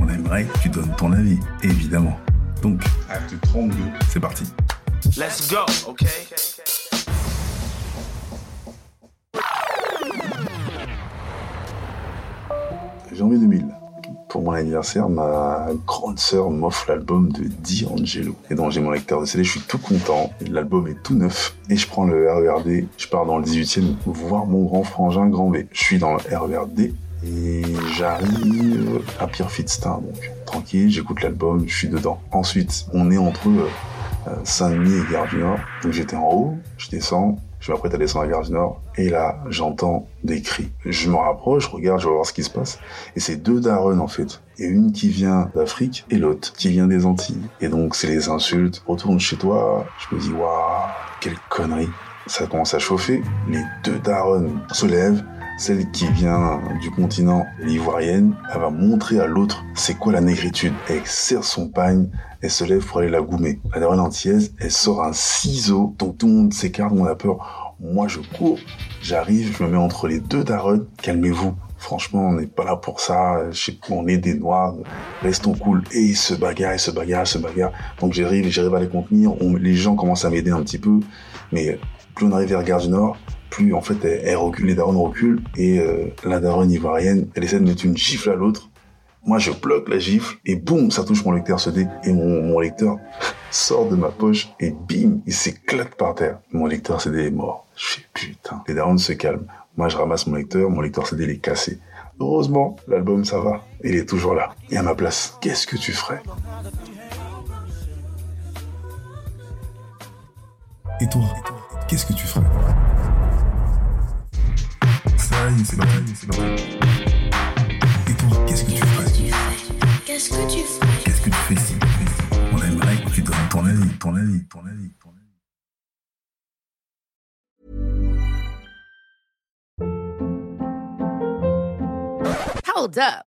on aimerait que tu donnes ton avis, évidemment. Donc, acte 32, c'est parti. Let's go, okay? Janvier 2000. Pour mon anniversaire, ma grande sœur m'offre l'album de D'Angelo. Et donc j'ai mon lecteur de CD, je suis tout content. L'album est tout neuf. Et je prends le RERD, je pars dans le 18e voir mon grand frangin Grand B. Je suis dans le RERD et j'arrive à Pierre Fitzstar, donc tranquille, j'écoute l'album, je suis dedans. Ensuite, on est entre euh, Saint-Denis et Gare du Nord. Donc j'étais en haut, je descends, je m'apprête à descendre à Gare du Nord, et là, j'entends des cris. Je me rapproche, je regarde, je vais voir ce qui se passe. Et c'est deux darons, en fait. Et une qui vient d'Afrique, et l'autre qui vient des Antilles. Et donc, c'est les insultes. Retourne chez toi. Je me dis, waouh, quelle connerie. Ça commence à chauffer. Les deux darons se lèvent. Celle qui vient du continent, l'ivoirienne, elle va montrer à l'autre c'est quoi la négritude. Elle serre son pagne, elle se lève pour aller la goumer. La antillaise, elle sort un ciseau, donc tout le monde s'écarte, on a peur. Moi, je cours, j'arrive, je me mets entre les deux darons. Calmez-vous. Franchement, on n'est pas là pour ça. Je sais qu'on est des noirs. Restons cool. Et ils se bagarrent, ils se bagarrent, ils se bagarrent. Donc j'arrive, j'arrive à les contenir. On- les gens commencent à m'aider un petit peu. Mais plus on arrive vers Gare du Nord, plus en fait elle, recule, les darons reculent. Et euh, la daronne ivoirienne, elle essaie de mettre une gifle à l'autre. Moi, je bloque la gifle et boum, ça touche mon lecteur CD et mon, mon lecteur sort de ma poche et bim, il s'éclate par terre. Mon lecteur CD est mort. Je fais putain. Les darons se calment. Moi, je ramasse mon lecteur, mon lecteur CD il est cassé. Heureusement, l'album ça va. Il est toujours là. Et à ma place, qu'est-ce que tu ferais? Et toi, qu'est-ce que tu ferais? C'est parti, c'est parti. Et toi, qu'est-ce que tu ferais Qu'est-ce que tu fais? Qu'est-ce que tu fais? Si On aimerait que tu donnes ton avis, ton avis, ton avis, ton avis. Hold up.